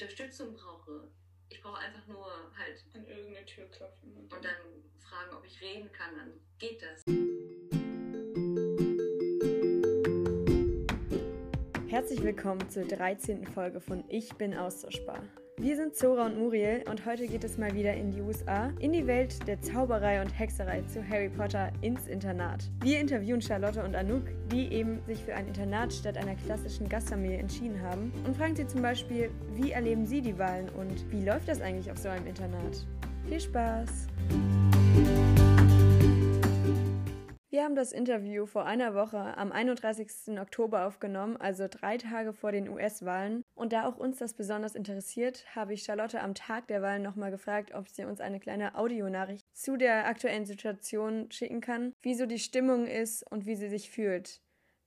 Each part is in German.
Unterstützung brauche. Ich brauche einfach nur halt an irgendeine Tür klopfen und dann fragen, ob ich reden kann, dann geht das. Herzlich willkommen zur 13. Folge von Ich bin austauschbar. Wir sind Zora und Muriel und heute geht es mal wieder in die USA, in die Welt der Zauberei und Hexerei zu Harry Potter ins Internat. Wir interviewen Charlotte und Anouk, die eben sich für ein Internat statt einer klassischen Gastfamilie entschieden haben und fragen sie zum Beispiel, wie erleben sie die Wahlen und wie läuft das eigentlich auf so einem Internat? Viel Spaß! Wir haben das Interview vor einer Woche am 31. Oktober aufgenommen, also drei Tage vor den US-Wahlen. Und da auch uns das besonders interessiert, habe ich Charlotte am Tag der Wahlen nochmal gefragt, ob sie uns eine kleine Audionachricht zu der aktuellen Situation schicken kann, wie so die Stimmung ist und wie sie sich fühlt.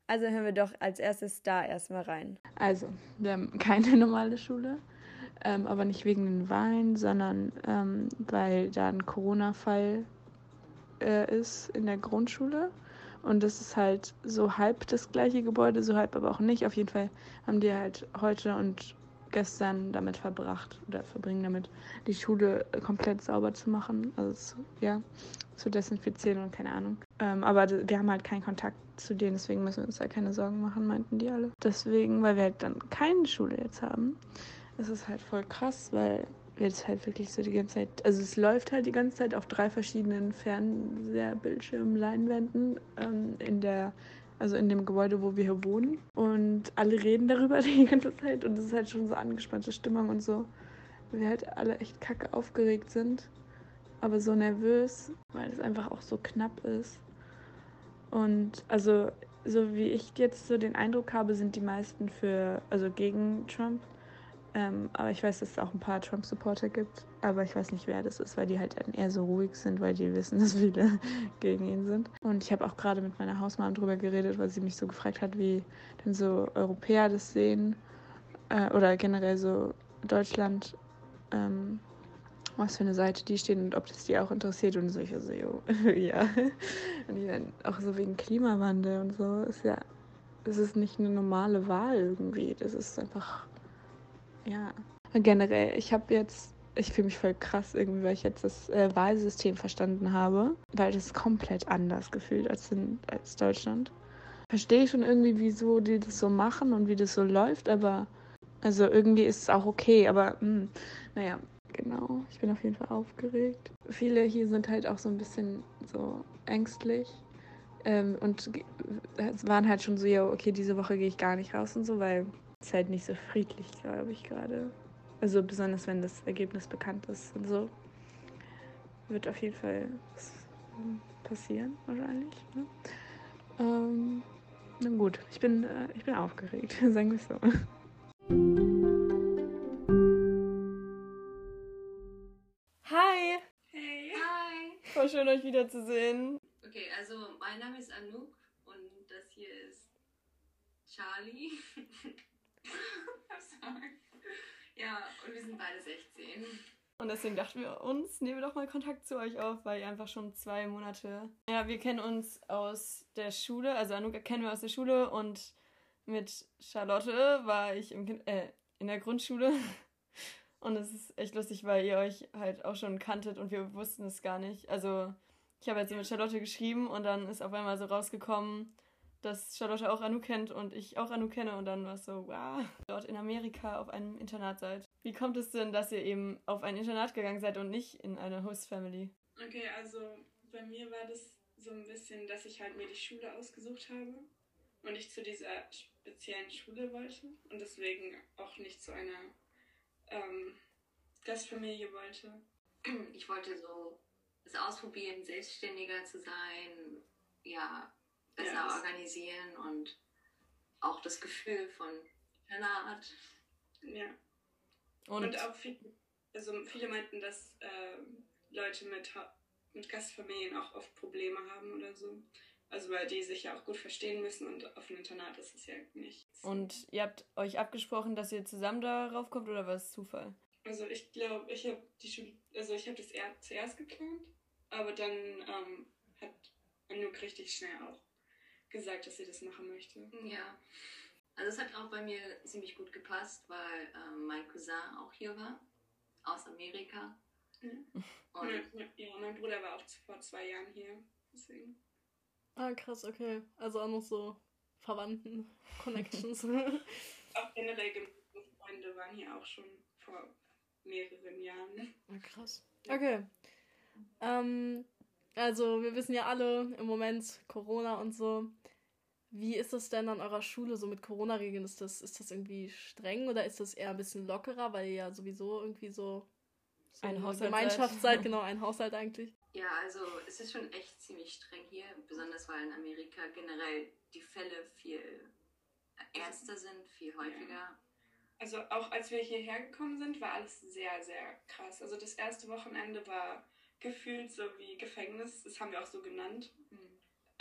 Also hören wir doch als erstes da erstmal rein. Also, wir haben keine normale Schule. Ähm, aber nicht wegen den Wahlen, sondern ähm, weil da ein Corona-Fall äh, ist in der Grundschule. Und das ist halt so halb das gleiche Gebäude, so halb aber auch nicht. Auf jeden Fall haben die halt heute und gestern damit verbracht oder verbringen damit, die Schule komplett sauber zu machen. Also ja, zu desinfizieren und keine Ahnung. Ähm, aber wir haben halt keinen Kontakt zu denen, deswegen müssen wir uns da keine Sorgen machen, meinten die alle. Deswegen, weil wir halt dann keine Schule jetzt haben, ist es halt voll krass, weil jetzt halt wirklich so die ganze Zeit, also es läuft halt die ganze Zeit auf drei verschiedenen Fernseherbildschirmen, Leinwänden ähm, in der, also in dem Gebäude, wo wir hier wohnen. Und alle reden darüber die ganze Zeit und es ist halt schon so angespannte Stimmung und so. Wir halt alle echt kacke aufgeregt sind, aber so nervös, weil es einfach auch so knapp ist. Und also, so wie ich jetzt so den Eindruck habe, sind die meisten für, also gegen Trump. Ähm, aber ich weiß, dass es auch ein paar Trump-Supporter gibt. Aber ich weiß nicht, wer das ist, weil die halt eher so ruhig sind, weil die wissen, dass viele gegen ihn sind. Und ich habe auch gerade mit meiner Hausmama drüber geredet, weil sie mich so gefragt hat, wie denn so Europäer das sehen. Äh, oder generell so Deutschland. Ähm, was für eine Seite die stehen und ob das die auch interessiert und so. Ich so, jo, ja. Und ich meine, auch so wegen Klimawandel und so ist ja, es ist nicht eine normale Wahl irgendwie. Das ist einfach ja, generell, ich habe jetzt, ich fühle mich voll krass irgendwie, weil ich jetzt das äh, Wahlsystem verstanden habe, weil das komplett anders gefühlt als in als Deutschland. Verstehe ich schon irgendwie, wieso die das so machen und wie das so läuft, aber also irgendwie ist es auch okay, aber mh, hm, naja, genau, ich bin auf jeden Fall aufgeregt. Viele hier sind halt auch so ein bisschen so ängstlich. Ähm, und es waren halt schon so, ja, okay, diese Woche gehe ich gar nicht raus und so, weil ist halt nicht so friedlich, glaube ich, gerade. Also besonders wenn das Ergebnis bekannt ist und so. Wird auf jeden Fall passieren, wahrscheinlich. Ne? Ähm, na gut, ich bin, äh, ich bin aufgeregt, sagen wir es so. Hi! Hey! Hi! Voll schön, euch wiederzusehen. Okay, also mein Name ist Anouk und das hier ist Charlie. Ja, und wir sind beide 16. Und deswegen dachten wir uns, nehmen wir doch mal Kontakt zu euch auf, weil ihr einfach schon zwei Monate. Ja, wir kennen uns aus der Schule, also Anuka kennen wir aus der Schule und mit Charlotte war ich im, äh, in der Grundschule. Und es ist echt lustig, weil ihr euch halt auch schon kanntet und wir wussten es gar nicht. Also, ich habe jetzt mit Charlotte geschrieben und dann ist auf einmal so rausgekommen, dass Charlotte auch Anu kennt und ich auch Anu kenne und dann war es so, wow, dort in Amerika auf einem Internat seid. Wie kommt es denn, dass ihr eben auf ein Internat gegangen seid und nicht in eine Host Family? Okay, also bei mir war das so ein bisschen, dass ich halt mir die Schule ausgesucht habe und ich zu dieser speziellen Schule wollte und deswegen auch nicht zu einer ähm, Gastfamilie wollte. Ich wollte so es ausprobieren, selbstständiger zu sein, ja, besser ja, organisieren und auch das Gefühl von Internat. Ja. Und, und auch viel, also viele meinten, dass äh, Leute mit, mit Gastfamilien auch oft Probleme haben oder so. Also weil die sich ja auch gut verstehen müssen und auf dem Internat ist es ja nicht. Und ihr habt euch abgesprochen, dass ihr zusammen darauf kommt oder war es Zufall? Also ich glaube, ich habe die Schule, also ich habe das eher zuerst geplant, aber dann ähm, hat Anouk richtig schnell auch gesagt, dass sie das machen möchte. Ja. Also es hat auch bei mir ziemlich gut gepasst, weil ähm, mein Cousin auch hier war, aus Amerika. Mhm. Und Ja, ja, mein Bruder war auch vor zwei Jahren hier. Deswegen. Ah, krass, okay. Also auch noch so Verwandten, Connections. Auch generell Freunde waren hier auch schon vor mehreren Jahren. Ah, krass. Okay. Ähm, also wir wissen ja alle im Moment Corona und so. Wie ist das denn an eurer Schule so mit Corona-Regeln? Ist das, ist das irgendwie streng oder ist das eher ein bisschen lockerer, weil ihr ja sowieso irgendwie so, so Ein eine Haushalt Gemeinschaft seid? seid, genau, ein Haushalt eigentlich? ja, also es ist schon echt ziemlich streng hier, besonders weil in Amerika generell die Fälle viel ernster sind, viel häufiger. Also auch als wir hierher gekommen sind, war alles sehr, sehr krass. Also das erste Wochenende war gefühlt so wie Gefängnis, das haben wir auch so genannt. Mhm.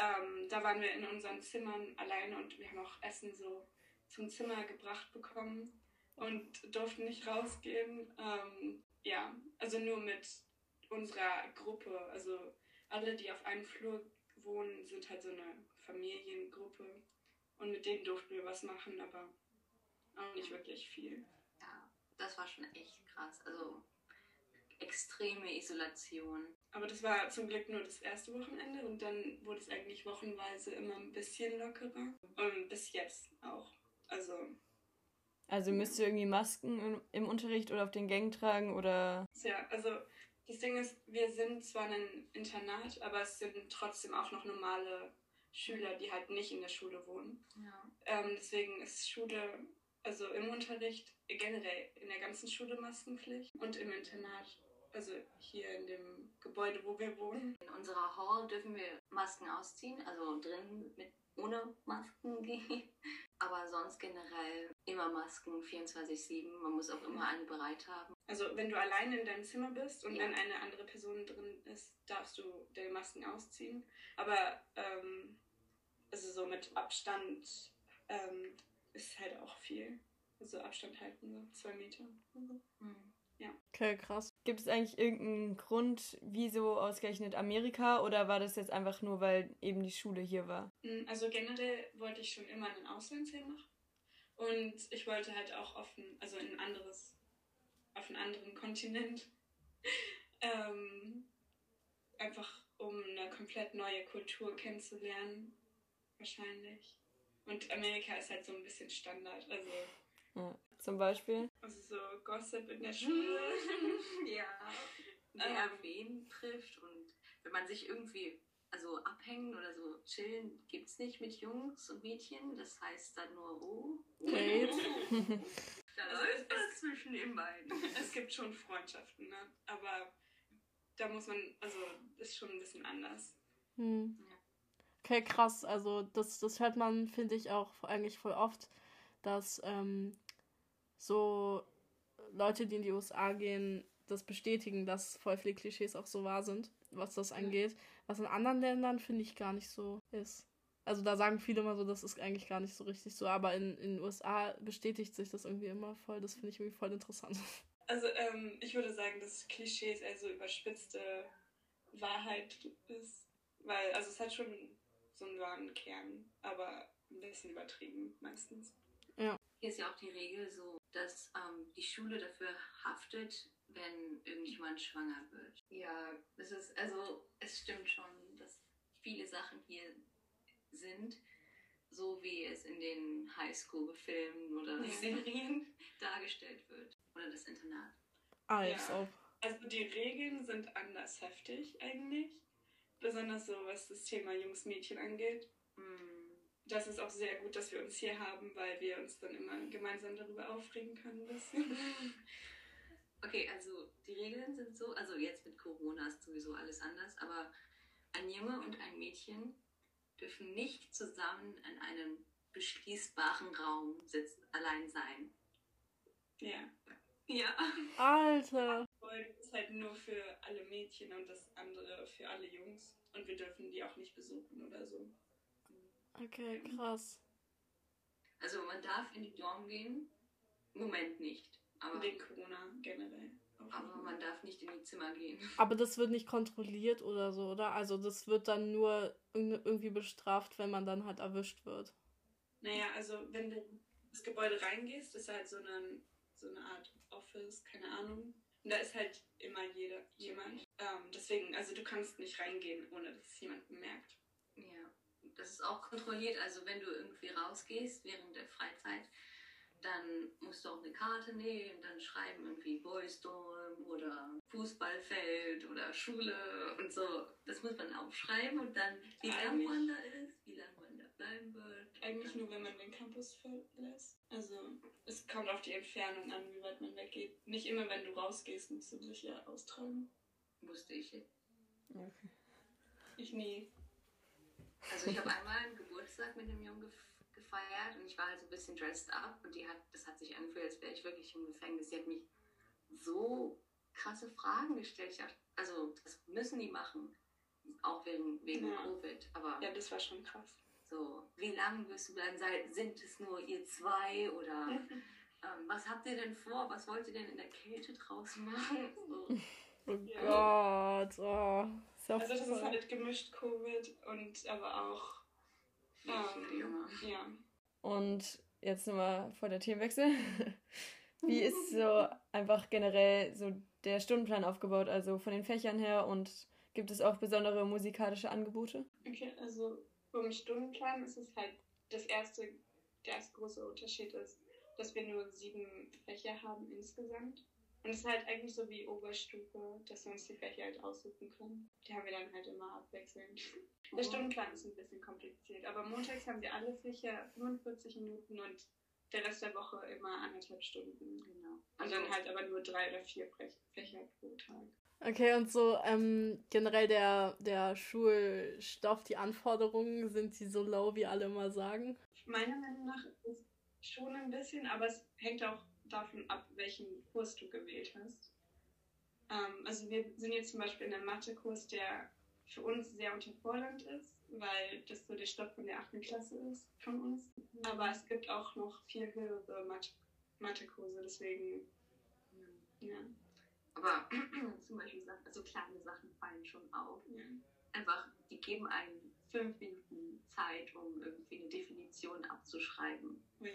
Ähm, da waren wir in unseren Zimmern alleine und wir haben auch Essen so zum Zimmer gebracht bekommen und durften nicht rausgehen. Ähm, ja, also nur mit unserer Gruppe. Also alle, die auf einem Flur wohnen, sind halt so eine Familiengruppe. Und mit denen durften wir was machen, aber auch nicht wirklich viel. Ja, das war schon echt krass. Also extreme Isolation. Aber das war zum Glück nur das erste Wochenende und dann wurde es eigentlich wochenweise immer ein bisschen lockerer. Und bis jetzt auch. Also, Also müsst ihr irgendwie Masken im, Unterricht oder auf den Gängen tragen oder. ja, also das Ding ist, wir sind zwar ein Internat, aber es sind trotzdem auch noch normale Schüler, die halt nicht in der Schule wohnen. Ja. Ähm, deswegen ist Schule, also im Unterricht generell in der ganzen Schule Maskenpflicht und im Internat, also hier in dem Gebäude, wo wir wohnen. In unserer Hall dürfen wir Masken ausziehen, also drin mit ohne Masken gehen. Aber sonst generell immer Masken 24-7. Man muss auch immer eine bereit haben. Also wenn du alleine in deinem Zimmer bist und Ja. wenn eine andere Person drin ist, darfst du deine Masken ausziehen. Aber ähm, also so mit Abstand ähm, ist halt auch viel. Also Abstand halten, so zwei Meter. Mhm. Okay, krass. Gibt es eigentlich irgendeinen Grund, wieso ausgerechnet Amerika oder war das jetzt einfach nur, weil eben die Schule hier war? Mm, Also generell wollte ich schon immer einen Auslandsjahr machen. Und ich wollte halt auch offen, also in ein anderes, auf einen anderen Kontinent. ähm, einfach um eine komplett neue Kultur kennenzulernen. Wahrscheinlich. Und Amerika ist halt so ein bisschen Standard. Also, Ja. Zum Beispiel? also so Gossip in der Schule. ja. Ähm. Wer wen trifft und wenn man sich irgendwie also abhängen oder so chillen gibt's nicht mit Jungs und Mädchen. Das heißt dann nur oh. Date. Da läuft was zwischen den beiden. es gibt schon Freundschaften, ne? Aber da muss man, also ist schon ein bisschen anders. Hm. Okay, krass. Also das, das hört man, finde ich, auch eigentlich voll oft, dass ähm, so Leute, die in die USA gehen, das bestätigen, dass voll viele Klischees auch so wahr sind, was das angeht. Was in anderen Ländern, finde ich, gar nicht so ist. Also da sagen viele immer so, das ist eigentlich gar nicht so richtig so, aber in, in den USA bestätigt sich das irgendwie immer voll. Das finde ich irgendwie voll interessant. Also ähm, ich würde sagen, dass Klischees eher so überspitzte Wahrheit ist. Weil, also es hat schon so einen wahren Kern, aber ein bisschen übertrieben meistens. Hier ist ja auch die Regel so, dass ähm, die Schule dafür haftet, wenn irgendjemand schwanger wird. Ja, das ist, also es stimmt schon, dass viele Sachen hier sind, so wie es in den Highschool-Filmen oder Ja. Serien dargestellt wird. Oder das Internat. Als Ja. ob. Also die Regeln sind anders heftig eigentlich. Besonders so, was das Thema Jungs-Mädchen angeht. Hm. Das ist auch sehr gut, dass wir uns hier haben, weil wir uns dann immer gemeinsam darüber aufregen können. Okay, also die Regeln sind so, also jetzt mit Corona ist sowieso alles anders, aber ein Junge und ein Mädchen dürfen nicht zusammen in einem beschließbaren Raum sitzen, allein sein. ja. Ja. Alter. Folge ist halt nur für alle Mädchen und das andere für alle Jungs. Und wir dürfen die auch nicht besuchen oder so. Okay, krass. Also man darf in die Dorm gehen, im Moment nicht, aber, Wegen Corona generell. Aber man darf nicht in die Zimmer gehen. Aber das wird nicht kontrolliert oder so, oder? Also das wird dann nur irg- irgendwie bestraft, wenn man dann halt erwischt wird. Naja, also wenn du ins Gebäude reingehst, ist halt so eine, so eine Art Office, keine Ahnung. Und da ist halt immer jeder, jemand. Ähm, deswegen, also du kannst nicht reingehen, ohne dass es jemand bemerkt. Ja, das ist auch kontrolliert. Also wenn du irgendwie rausgehst während der Freizeit, dann musst du auch eine Karte nehmen, dann schreiben irgendwie Boys Dorm oder Fußballfeld oder Schule und so. Das muss man aufschreiben und dann, wie lange man da ist, wie lange man da bleiben wird. Eigentlich nur, wenn man den Campus verlässt. Also es kommt auf die Entfernung an, wie weit man weggeht. Nicht immer, wenn du rausgehst, musst du dich ja austragen. Musste ich. Okay. Ich nie. Also ich habe einmal einen Geburtstag mit einem Jungen gef gefeiert und ich war halt so ein bisschen dressed up und die hat, das hat sich angefühlt, als wäre ich wirklich im Gefängnis. Sie hat mich so krasse Fragen gestellt. Ich dachte, also das müssen die machen. Auch wegen, wegen Ja. Covid. Aber Ja, das war schon krass. so, wie lange wirst du bleiben? Sind es nur ihr zwei oder ähm, was habt ihr denn vor? Was wollt ihr denn in der Kälte draußen machen? So. Oh Ja. Gott, oh. Ist Also das ist halt gemischt Covid und aber auch Junge. ja. Und jetzt nochmal vor der Themenwechsel. Wie ist so einfach generell so der Stundenplan aufgebaut, also von den Fächern her und gibt es auch besondere musikalische Angebote? Okay, also vom Stundenplan ist es halt das erste, der erste große Unterschied ist, dass wir nur sieben Fächer haben insgesamt. Und es ist halt eigentlich so wie Oberstufe, dass wir uns die Fächer halt aussuchen können. Die haben wir dann halt immer abwechselnd. Der Stundenplan ist ein bisschen kompliziert, aber montags haben wir alle Fächer 45 Minuten und der Rest der Woche immer anderthalb Stunden. Genau. Und dann halt aber nur drei oder vier Fäch- Fächer pro Tag. Okay, und so ähm, generell der, der Schulstoff, die Anforderungen, sind die so low, wie alle immer sagen? Meiner Meinung nach ist schon ein bisschen, aber es hängt auch davon ab, welchen Kurs du gewählt hast. Ähm, also wir sind jetzt zum Beispiel in einem Mathekurs, der für uns sehr unterfordernd ist, weil das so der Stoff von der 8. Klasse ist von uns. Aber es gibt auch noch viel höhere Mathe- Mathekurse, deswegen, ja. Aber zum Beispiel Sachen, also kleine Sachen fallen schon auf. ja. Einfach, die geben einen fünf Minuten Zeit, um irgendwie eine Definition abzuschreiben. Ja.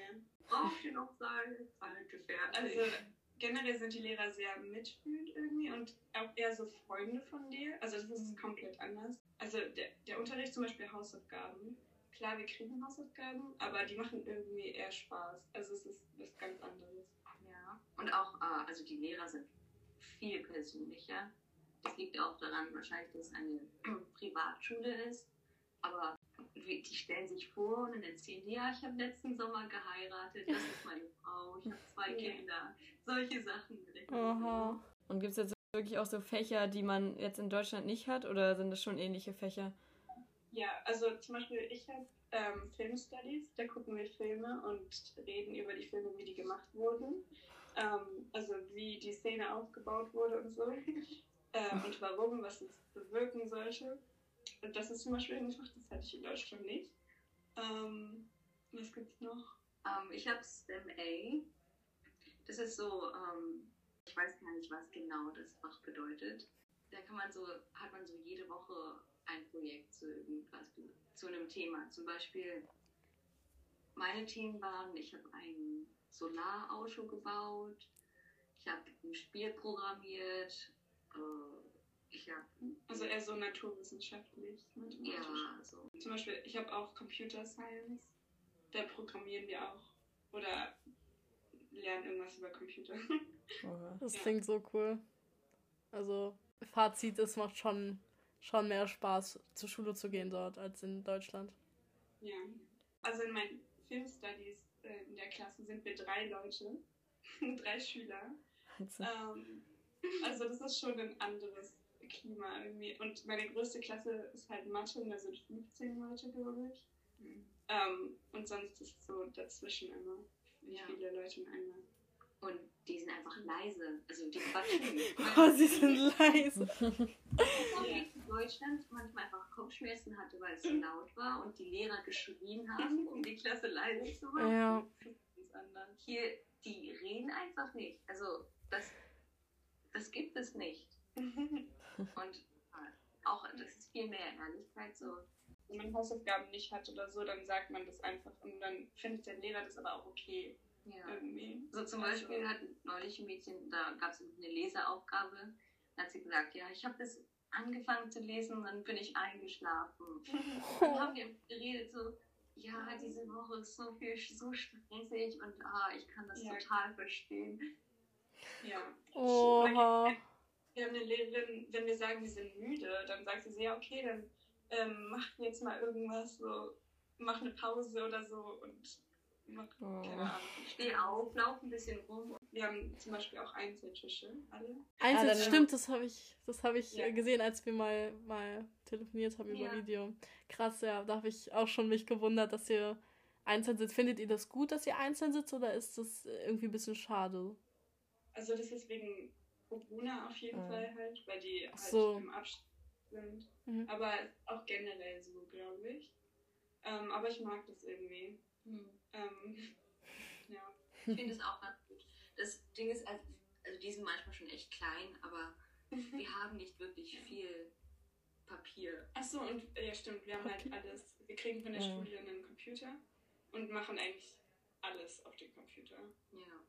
Braucht ihr noch sagen? Alte fertig. Also generell sind die Lehrer sehr mitfühlend irgendwie und auch eher so Freunde von dir. Also das ist komplett anders. Also der, der Unterricht zum Beispiel Hausaufgaben. Klar, wir kriegen Hausaufgaben, aber die machen irgendwie eher Spaß. Also es ist was ganz anderes. Ja. Und auch, äh, also die Lehrer sind viel persönlicher. Das liegt auch daran, wahrscheinlich, dass es eine Privatschule ist. Aber die die stellen sich vor und dann erzählen die, ja, ich habe letzten Sommer geheiratet, das ist meine Frau, ich habe zwei Ja. Kinder. Solche Sachen. Aha. Und gibt es jetzt wirklich auch so Fächer, die man jetzt in Deutschland nicht hat oder sind das schon ähnliche Fächer? Ja, also zum Beispiel ich habe ähm, Film Studies, da gucken wir Filme und reden über die Filme, wie die gemacht wurden. Ähm, also wie die Szene aufgebaut wurde und so. ähm, und warum, was es bewirken sollte. Das ist zum Beispiel ein Fach, das hatte ich in Deutschland nicht. Ähm, was gibt's noch? Ähm, ich habe STEM A. Das ist so, ähm, ich weiß gar nicht, was genau das Fach bedeutet. Da kann man so, hat man so jede Woche ein Projekt zu irgendwas, zu einem Thema. Zum Beispiel, meine Themen waren, ich habe ein Solarauto gebaut, ich habe ein Spiel programmiert, äh, habe, Also eher so naturwissenschaftlich, mathematisch. ja, so. Zum Beispiel, ich habe auch Computer Science. Da programmieren wir auch. Oder lernen irgendwas über Computer. Das Ja. klingt so cool. Also, Fazit, es macht schon, schon mehr Spaß, zur Schule zu gehen dort, als in Deutschland. Ja. Also in meinen Film Studies äh, in der Klasse sind wir drei Leute, drei Schüler. Ähm, also das ist schon ein anderes Klima irgendwie. Und meine größte Klasse ist halt Mathe und da sind 15 Leute, glaube ich. Mhm. Ähm, und sonst ist es so dazwischen immer. Wie Ja. viele Leute in einer. Und die sind einfach leise. Also die quatschen. Oh, sie sind leise. In Deutschland manchmal einfach Kopfschmerzen hatte, weil es so laut war und die Lehrer geschrien haben, um die Klasse leise zu machen. Ja. Hier, die reden einfach nicht. Also das, das gibt es nicht. Und äh, auch, das ist viel mehr Ehrlichkeit so. wenn man Hausaufgaben nicht hat oder so, dann sagt man das einfach und dann findet der Lehrer das aber auch okay. Ja. Irgendwie. So zum Beispiel also hat neulich ein Mädchen, da gab es eine Leseaufgabe, da hat sie gesagt, ja, ich habe das angefangen zu lesen und dann bin ich eingeschlafen. dann haben wir geredet so, ja, diese Woche ist so viel, so stressig und ah, ich kann das ja. total verstehen. Ja. Oha. Wir haben eine Lehrerin, wenn wir sagen, wir sind müde, dann sagt sie so, ja, okay, dann ähm, mach jetzt mal irgendwas, so, mach eine Pause oder so und mach, oh. keine Ahnung. Steh auf, lauf ein bisschen rum. Wir haben zum Beispiel auch Einzeltische, alle. Einzel, ah, stimmt, das habe ich, das hab ich ja. gesehen, als wir mal, mal telefoniert haben über ja. Video. Krass, ja, da habe ich auch schon mich gewundert, dass ihr einzeln sitzt. Findet ihr das gut, dass ihr einzeln sitzt oder ist das irgendwie ein bisschen schade? Also das ist wegen Corona auf jeden ja. Fall halt, weil die halt so. im Abstand sind. Mhm. Aber auch generell so, glaube ich. Ähm, aber ich mag das irgendwie. Mhm. Ähm, ja. Ich finde es auch ganz gut. Das Ding ist, also, also die sind manchmal schon echt klein, aber wir haben nicht wirklich viel Papier. Achso, und ja stimmt, wir haben halt alles. Wir kriegen von der ja. Schule einen Computer und machen eigentlich alles auf dem Computer. Ja.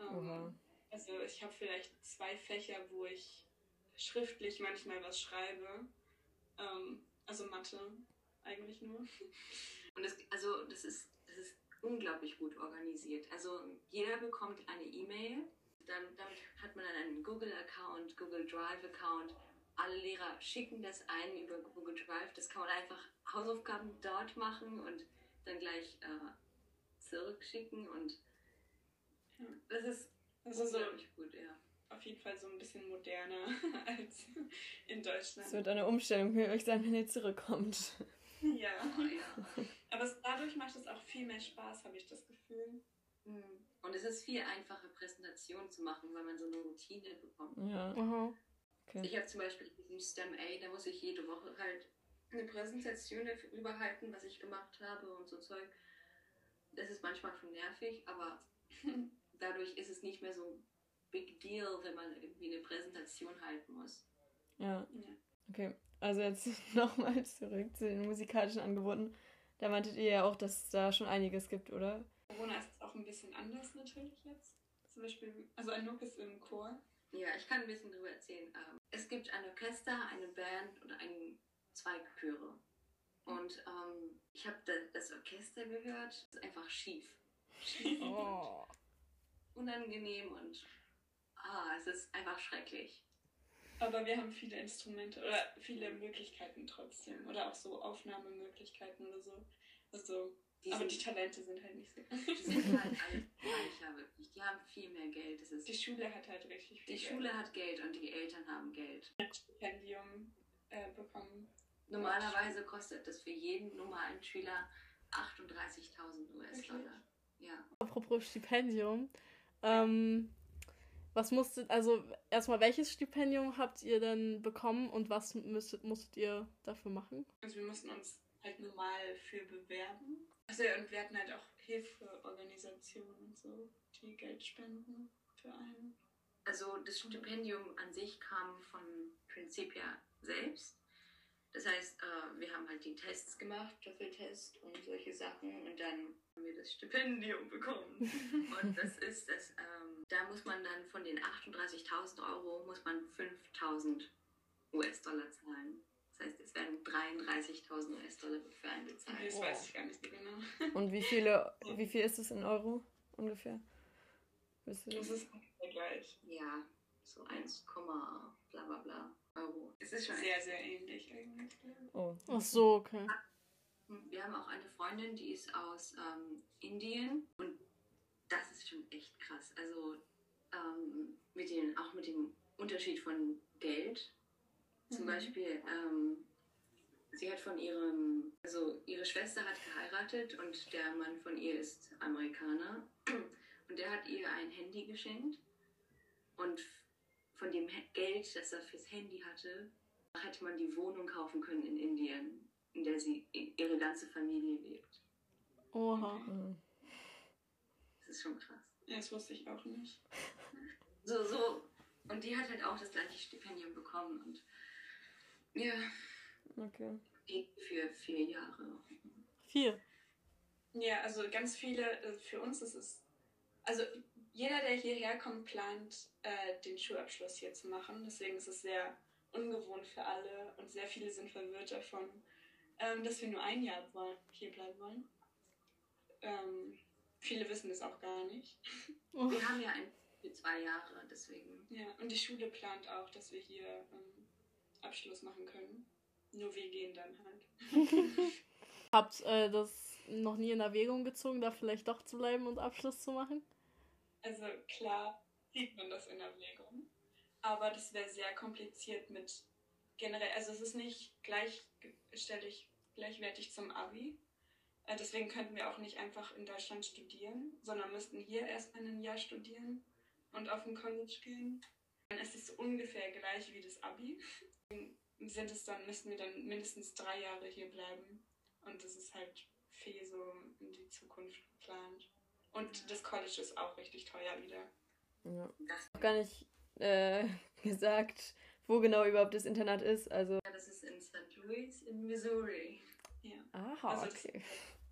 Ähm, also ich habe vielleicht zwei Fächer, wo ich schriftlich manchmal was schreibe. Ähm, also Mathe eigentlich nur. Und das, also das ist, das ist unglaublich gut organisiert. Also jeder bekommt eine E-Mail, dann damit hat man dann einen Google-Account, Google Drive-Account. Alle Lehrer schicken das ein über Google Drive. Das kann man einfach Hausaufgaben dort machen und dann gleich äh, zurückschicken. Und das ist das unglaublich so gut, ja auf jeden Fall so ein bisschen moderner als in Deutschland. Es wird eine Umstellung für euch sein, wenn ihr zurückkommt. Ja, oh, ja. aber es, dadurch macht es auch viel mehr Spaß, habe ich das Gefühl. Hm. Und es ist viel einfacher, Präsentationen zu machen, weil man so eine Routine bekommt. Ja. Aha. Okay. Ich habe zum Beispiel diesen STEM A, da muss ich jede Woche halt eine Präsentation darüber halten, was ich gemacht habe und so Zeug. Das ist manchmal schon nervig, aber dadurch ist es nicht mehr so Big Deal, wenn man irgendwie eine Präsentation halten muss. Ja. ja. Okay, also jetzt nochmal zurück zu den musikalischen Angeboten. Da meintet ihr ja auch, dass es da schon einiges gibt, oder? Corona ist auch ein bisschen anders natürlich jetzt. Zum Beispiel, also Anouk ist im Chor. Ja, ich kann ein bisschen drüber erzählen. Ähm, es gibt ein Orchester, eine Band und ein, zwei Chöre. Und ähm, ich habe das Orchester gehört, es ist einfach schief. Schief oh. Unangenehm und ah, es ist einfach schrecklich. Aber wir haben viele Instrumente oder viele Möglichkeiten trotzdem. Oder auch so Aufnahmemöglichkeiten oder so. Also, die aber die Talente sind halt nicht so. Die sind halt reicher, wirklich. Die haben viel mehr Geld. Das ist die Schule hat halt richtig viel Die Geld. Schule hat Geld und die Eltern haben Geld. Ein Stipendium äh, bekommen. Normalerweise kostet das für jeden normalen Schüler 38.000 US-Dollar. Ja. Apropos Stipendium. Ähm, was musstet, also erstmal, welches Stipendium habt ihr denn bekommen und was müsstet, musstet ihr dafür machen? Also wir mussten uns halt normal für bewerben. Also ja, und wir hatten halt auch Hilfeorganisationen und so, die Geld spenden für einen. Also das Stipendium an sich kam von Principia selbst. Das heißt, äh, wir haben halt die Tests gemacht, Töffeltest und solche Sachen und dann haben wir das Stipendium bekommen. und das ist das, ähm, da muss man dann von den 38.000 Euro muss man 5.000 US-Dollar zahlen. Das heißt, es werden 33.000 US-Dollar für einen bezahlt. Das weiß ich gar nicht genau. Und wie viele, wie viel ist es in Euro ungefähr? Das ist gleich. Ja, so 1, bla bla bla. Euro. Es ist schon sehr, sehr ähnlich eigentlich. Oh. Ach so, okay. Wir haben auch eine Freundin, die ist aus ähm, Indien und das ist schon echt krass. Also ähm, mit den, auch mit dem Unterschied von Geld. Zum mhm. Beispiel, ähm, sie hat von ihrem, also ihre Schwester hat geheiratet und der Mann von ihr ist Amerikaner und der hat ihr ein Handy geschenkt und von dem Geld, das er fürs Handy hatte, hätte man die Wohnung kaufen können in Indien, in der sie ihre ganze Familie lebt. Oha. Mhm. Das ist schon krass. Ja, das wusste ich auch nicht. So, so. Und die hat halt auch das gleiche Stipendium bekommen und ja. Okay. Für vier Jahre. Vier. Ja, also ganz viele, äh, für uns ist es, also jeder, der hierher kommt, plant, äh, den Schulabschluss hier zu machen. Deswegen ist es sehr ungewohnt für alle und sehr viele sind verwirrt davon, ähm, dass wir nur ein Jahr hier bleiben wollen. Ähm, viele wissen es auch gar nicht. Wir haben ja ein für zwei Jahre, deswegen. Ja, und die Schule plant auch, dass wir hier ähm, Abschluss machen können. Nur wir gehen dann halt. Habt äh, das noch nie in Erwägung gezogen, da vielleicht doch zu bleiben und Abschluss zu machen? Also klar sieht man das in Erwägung. Aber das wäre sehr kompliziert mit generell, also es ist nicht gleichstellig, gleichwertig zum Abi. Äh, deswegen könnten wir auch nicht einfach in Deutschland studieren, sondern müssten hier erstmal ein Jahr studieren und auf ein College gehen. Dann ist es ungefähr gleich wie das Abi. Sind es dann, müssten wir dann mindestens drei Jahre hier bleiben. Und das ist halt viel so in die Zukunft geplant. Und das College ist auch richtig teuer wieder. Ja. Auch gar nicht äh, gesagt, wo genau überhaupt das Internat ist. Also ja, das ist in St. Louis in Missouri. Ja. Aha, also okay.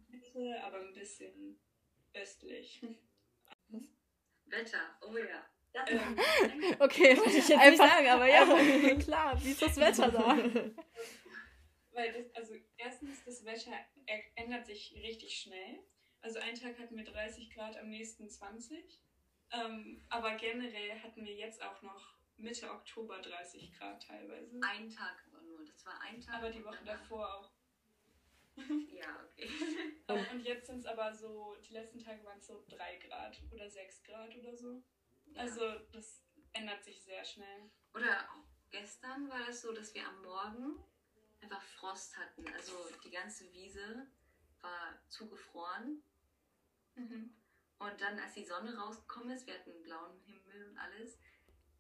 Mitte, aber ein bisschen östlich. Wetter, oh ja. Ähm, okay, wollte ich jetzt Einfach, nicht sagen, aber ja, klar, wie ist das Wetter da? Weil das, also erstens, das Wetter ändert sich richtig schnell. Also einen Tag hatten wir 30 Grad, am nächsten 20. Ähm, aber generell hatten wir jetzt auch noch Mitte Oktober 30 Grad teilweise. Ein Tag aber nur, das war ein Tag. Aber die Woche davor auch. ja, okay. Und jetzt sind es aber so, die letzten Tage waren es so 3 Grad oder 6 Grad oder so. Ja. Also das ändert sich sehr schnell. Oder auch gestern war das so, dass wir am Morgen einfach Frost hatten. Also die ganze Wiese war zugefroren. Mhm. Und dann, als die Sonne rausgekommen ist, wir hatten blauen Himmel und alles,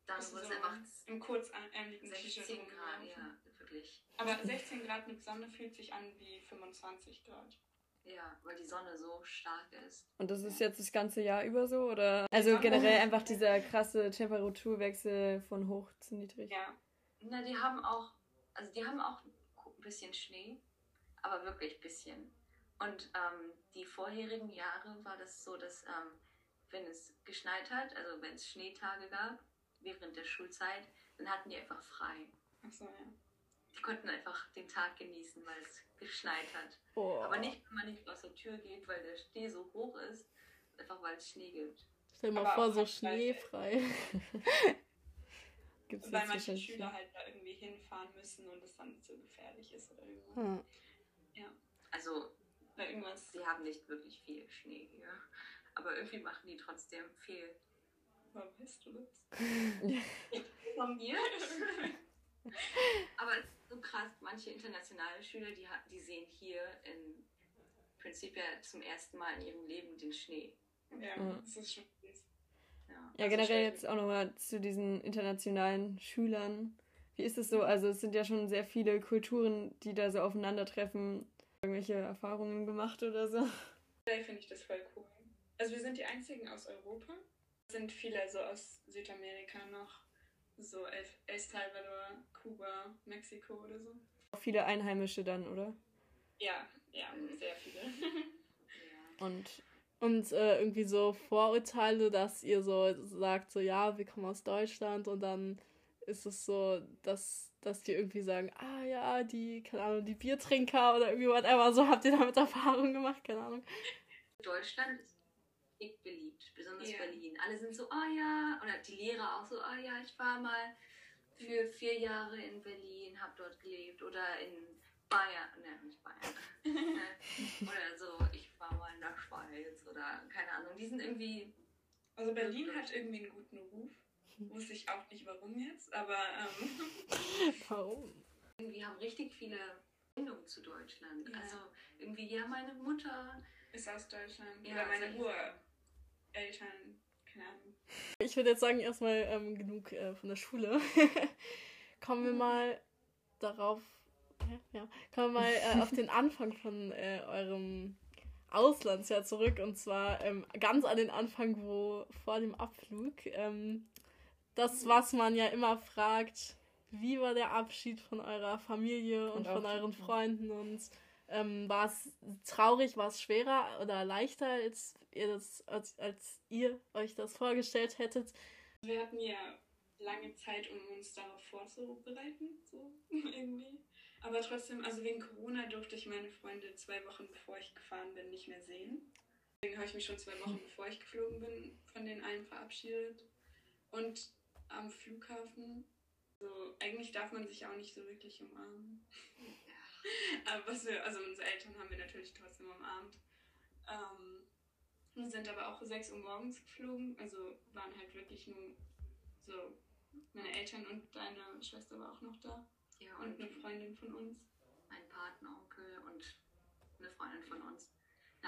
dann wurde es einfach im kurzärmeligen 16 Grad, ja, wirklich. Aber 16 Grad mit Sonne fühlt sich an wie 25 Grad. Ja, weil die Sonne so stark ist. Und das ist jetzt das ganze Jahr über so, oder? Also generell einfach dieser krasse Temperaturwechsel von hoch zu niedrig. Ja. Na, die haben auch, also die haben auch ein bisschen Schnee, aber wirklich ein bisschen. Und ähm, die vorherigen Jahre war das so, dass ähm, wenn es geschneit hat, also wenn es Schneetage gab, während der Schulzeit, dann hatten die einfach frei. Ach so, ja. Die konnten einfach den Tag genießen, weil es geschneit hat. Oh. Aber nicht, wenn man nicht aus der Tür geht, weil der Schnee so hoch ist, einfach weil es Schnee gibt. Stell dir mal vor, so schneefrei. Gibt's weil manche Schüler halt da irgendwie hinfahren müssen und es dann nicht so gefährlich ist oder irgendwas. Hm. Ja. Also weil irgendwas, sie haben nicht wirklich viel Schnee hier. Aber irgendwie machen die trotzdem viel. Warum weißt du das? Von mir? Aber es ist so krass, manche internationale Schüler, die, die sehen hier im Prinzip ja zum ersten Mal in ihrem Leben den Schnee. Ja, mhm. das ist schon fies. Ja, ja generell jetzt auch nochmal zu diesen internationalen Schülern. Wie ist es so? Also es sind ja schon sehr viele Kulturen, die da so aufeinandertreffen irgendwelche Erfahrungen gemacht oder so? Ja, finde ich das voll cool. Also wir sind die einzigen aus Europa. Es sind viele so aus Südamerika noch. So El, El Salvador, Kuba, Mexiko oder so. Viele Einheimische dann, oder? Ja, ja, sehr viele. Und, und äh, irgendwie so Vorurteile, dass ihr so sagt, so ja, wir kommen aus Deutschland und dann ist es so, dass dass die irgendwie sagen, ah ja, die, keine Ahnung, die Biertrinker oder irgendwie whatever, so habt ihr damit Erfahrung gemacht, keine Ahnung. Deutschland ist echt beliebt, besonders yeah. Berlin. Alle sind so, ah oh, ja, oder die Lehrer auch so, ah oh, ja, ich war mal für vier Jahre in Berlin, hab dort gelebt oder in Bayern, ne, nicht Bayern, oder so, ich war mal in der Schweiz oder keine Ahnung, die sind irgendwie... Also Berlin hat irgendwie einen guten Ruf. Wusste ich auch nicht, warum jetzt, aber. Ähm, warum? Wir haben richtig viele Bindungen zu Deutschland. Ja. Also irgendwie, ja, meine Mutter ist aus Deutschland. Ja, oder meine also Ureltern, keine Ahnung. Ich würde jetzt sagen, erstmal ähm, genug äh, von der Schule. Kommen wir mal darauf. Ja, ja. Kommen wir mal äh, auf den Anfang von äh, eurem Auslandsjahr zurück und zwar ähm, ganz an den Anfang, wo vor dem Abflug ähm, das, was man ja immer fragt, wie war der Abschied von eurer Familie und, und von euren Freunden und ähm, war es traurig, war es schwerer oder leichter, als ihr, das, als, als ihr euch das vorgestellt hättet? Wir hatten ja lange Zeit, um uns darauf vorzubereiten, so irgendwie. Aber trotzdem, also wegen Corona durfte ich meine Freunde zwei Wochen bevor ich gefahren bin nicht mehr sehen. Deswegen habe ich mich schon zwei Wochen bevor ich geflogen bin von den allen verabschiedet. Und am Flughafen, so eigentlich darf man sich auch nicht so wirklich umarmen. aber was wir, also unsere Eltern haben wir natürlich trotzdem umarmt. Ähm, wir sind aber auch 6 Uhr morgens geflogen, also waren halt wirklich nur so meine Eltern und deine Schwester war auch noch da. Ja, und, und eine Freundin von uns. Ein Patenonkel und eine Freundin von uns.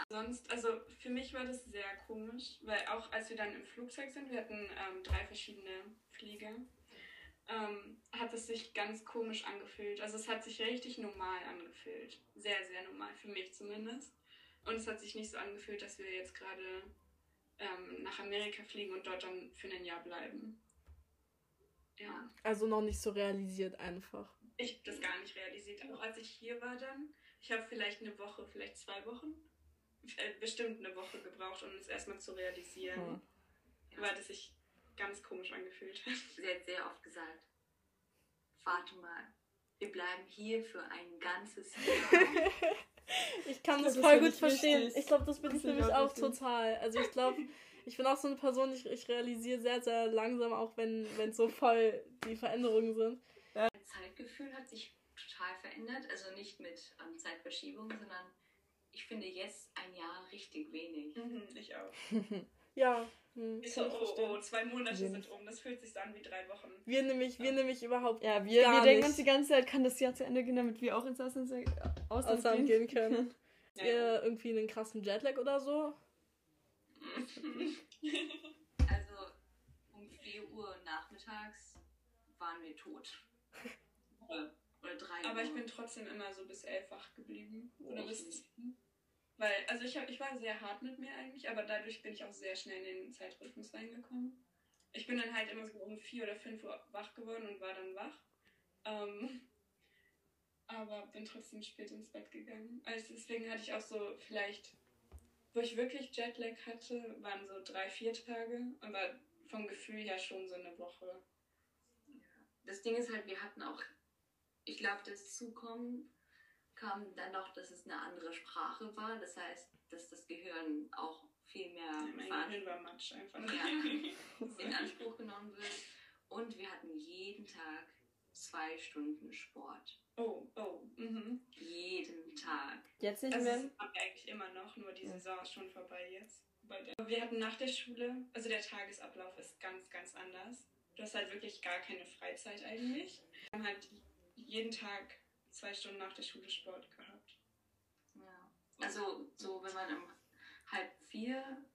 Sonst, also für mich war das sehr komisch, weil auch als wir dann im Flugzeug sind, wir hatten ähm, drei verschiedene Flieger, ähm, hat es sich ganz komisch angefühlt. Also es hat sich richtig normal angefühlt. Sehr, sehr normal, für mich zumindest. Und es hat sich nicht so angefühlt, dass wir jetzt gerade ähm, nach Amerika fliegen und dort dann für ein Jahr bleiben. Ja. Also noch nicht so realisiert einfach. Ich habe das gar nicht realisiert. Auch als ich hier war dann, ich habe vielleicht eine Woche, vielleicht zwei Wochen, bestimmt eine Woche gebraucht, um es erstmal zu realisieren. Hm. Ja. Weil das sich ganz komisch angefühlt hat. Sie hat sehr oft gesagt, warte mal, wir bleiben hier für ein ganzes Jahr. ich kann das, das voll gut verstehen. Wichtig. Ich glaube, das bin ich nämlich auch, auch total. Also ich glaube, ich bin auch so eine Person, ich, ich realisiere sehr, sehr langsam, auch wenn, wenn so voll die Veränderungen sind. Das Zeitgefühl hat sich total verändert. Also nicht mit ähm, Zeitverschiebung, sondern ich finde jetzt ein Jahr richtig wenig. Mhm, ich auch. ja. Hm, ich so, oh, oh, zwei Monate sind um. Das fühlt sich an wie drei Wochen. Wir nämlich, wir nämlich überhaupt. Ja, wir, wir denken uns die ganze Zeit, kann das Jahr zu Ende gehen, damit wir auch ins Ausland, Ausland gehen können. ja. Ihr irgendwie einen krassen Jetlag oder so? also um 4 Uhr nachmittags waren wir tot. Oder, 3 Aber ich bin trotzdem immer so bis 11 wach geblieben. Oder bis 10. Weil, also ich, hab, ich war sehr hart mit mir eigentlich, aber dadurch bin ich auch sehr schnell in den Zeitrhythmus reingekommen. Ich bin dann halt immer so um 4 oder 5 Uhr wach geworden und war dann wach. Ähm, aber bin trotzdem spät ins Bett gegangen. Also deswegen hatte ich auch so vielleicht wo ich wirklich Jetlag hatte, waren so drei, vier Tage, aber vom Gefühl her schon so eine Woche. Das Ding ist halt, wir hatten auch, ich glaube, das Zukommen kam dann noch, dass es eine andere Sprache war. Das heißt, dass das Gehirn auch viel mehr ja, mein Gehirn war Matsch einfach. Ja, in Anspruch genommen wird. Und wir hatten jeden Tag zwei Stunden Sport. Oh, oh, mhm. Jeden Tag. Jetzt nicht also mehr? Das haben wir eigentlich immer noch, nur die Saison ist schon vorbei jetzt. Wir hatten nach der Schule, also der Tagesablauf ist ganz, ganz anders. Du hast halt wirklich gar keine Freizeit eigentlich. Wir haben halt jeden Tag zwei Stunden nach der Schule Sport gehabt. Ja. Also so, wenn man um halb vier